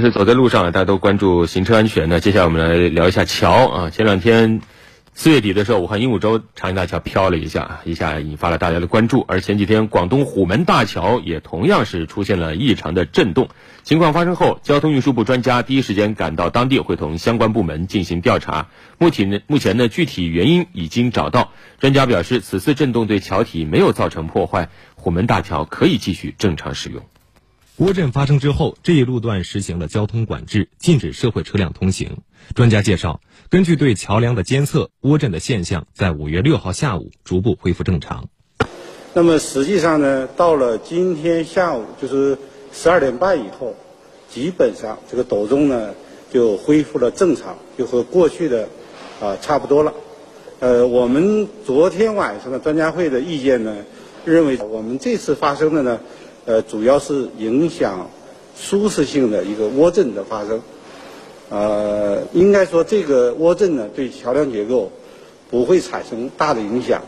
是走在路上，大家都关注行车安全呢。接下来我们来聊一下桥啊。前两天四月底的时候，武汉鹦鹉洲长江大桥飘了一下，一下引发了大家的关注。而前几天广东虎门大桥也同样是出现了异常的震动。情况发生后，交通运输部专家第一时间赶到当地，会同相关部门进行调查。目前呢，目前呢，具体原因已经找到。专家表示，此次震动对桥体没有造成破坏，虎门大桥可以继续正常使用。涡震发生之后，这一路段实行了交通管制，禁止社会车辆通行。专家介绍，根据对桥梁的监测，涡震的现象在五月六号下午逐步恢复正常。那么实际上呢，到了今天下午，就是十二点半以后，基本上这个抖动呢就恢复了正常，就和过去的啊差不多了。呃，我们昨天晚上的专家会的意见呢，认为我们这次发生的呢。呃，主要是影响舒适性的一个涡振的发生。呃，应该说这个涡振呢，对桥梁结构不会产生大的影响。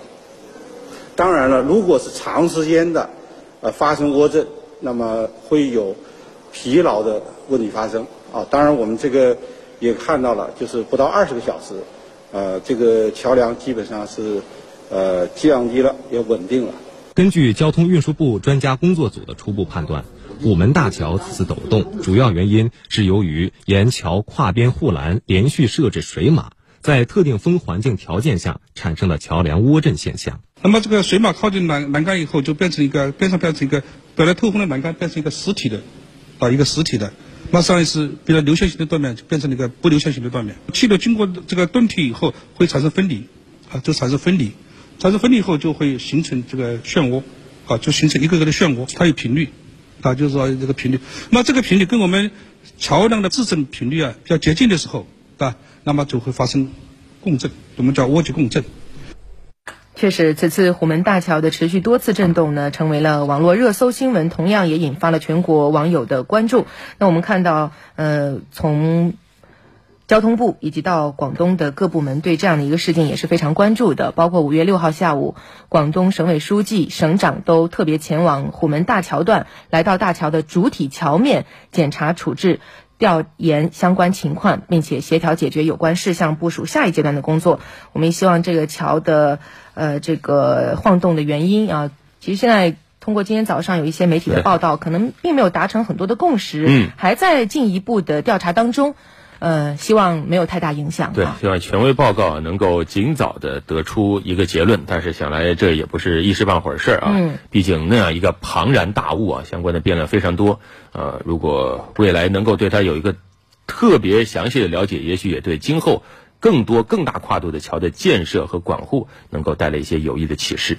当然了，如果是长时间的呃发生涡振，那么会有疲劳的问题发生啊。当然，我们这个也看到了，就是不到二十个小时，呃，这个桥梁基本上是呃降低了，也稳定了。根据交通运输部专家工作组的初步判断，虎门大桥此次抖动主要原因是由于沿桥跨边护栏连续设置水马，在特定风环境条件下产生了桥梁涡振现象。那么这个水马靠近栏栏杆以后，就变成一个边上变成一个本来透风的栏杆变成一个实体的，啊一个实体的，那上一次比较流线型的断面就变成了一个不流线型的断面。气流经过这个钝体以后会产生分离，啊就产生分离。产生分离后就会形成这个漩涡，啊，就形成一个个的漩涡，它有频率，啊，就是说这个频率。那这个频率跟我们桥梁的自振频率啊比较接近的时候，啊，那么就会发生共振，我们叫涡激共振。确实，此次虎门大桥的持续多次震动呢，成为了网络热搜新闻，同样也引发了全国网友的关注。那我们看到，呃，从交通部以及到广东的各部门对这样的一个事件也是非常关注的，包括五月六号下午，广东省委书记、省长都特别前往虎门大桥段，来到大桥的主体桥面检查处置、调研相关情况，并且协调解决有关事项，部署下一阶段的工作。我们也希望这个桥的呃这个晃动的原因啊，其实现在通过今天早上有一些媒体的报道，可能并没有达成很多的共识，嗯，还在进一步的调查当中。呃，希望没有太大影响。对，希望权威报告能够尽早的得出一个结论。但是想来这也不是一时半会儿事儿啊。嗯。毕竟那样一个庞然大物啊，相关的变量非常多。呃，如果未来能够对它有一个特别详细的了解，也许也对今后更多更大跨度的桥的建设和管护能够带来一些有益的启示。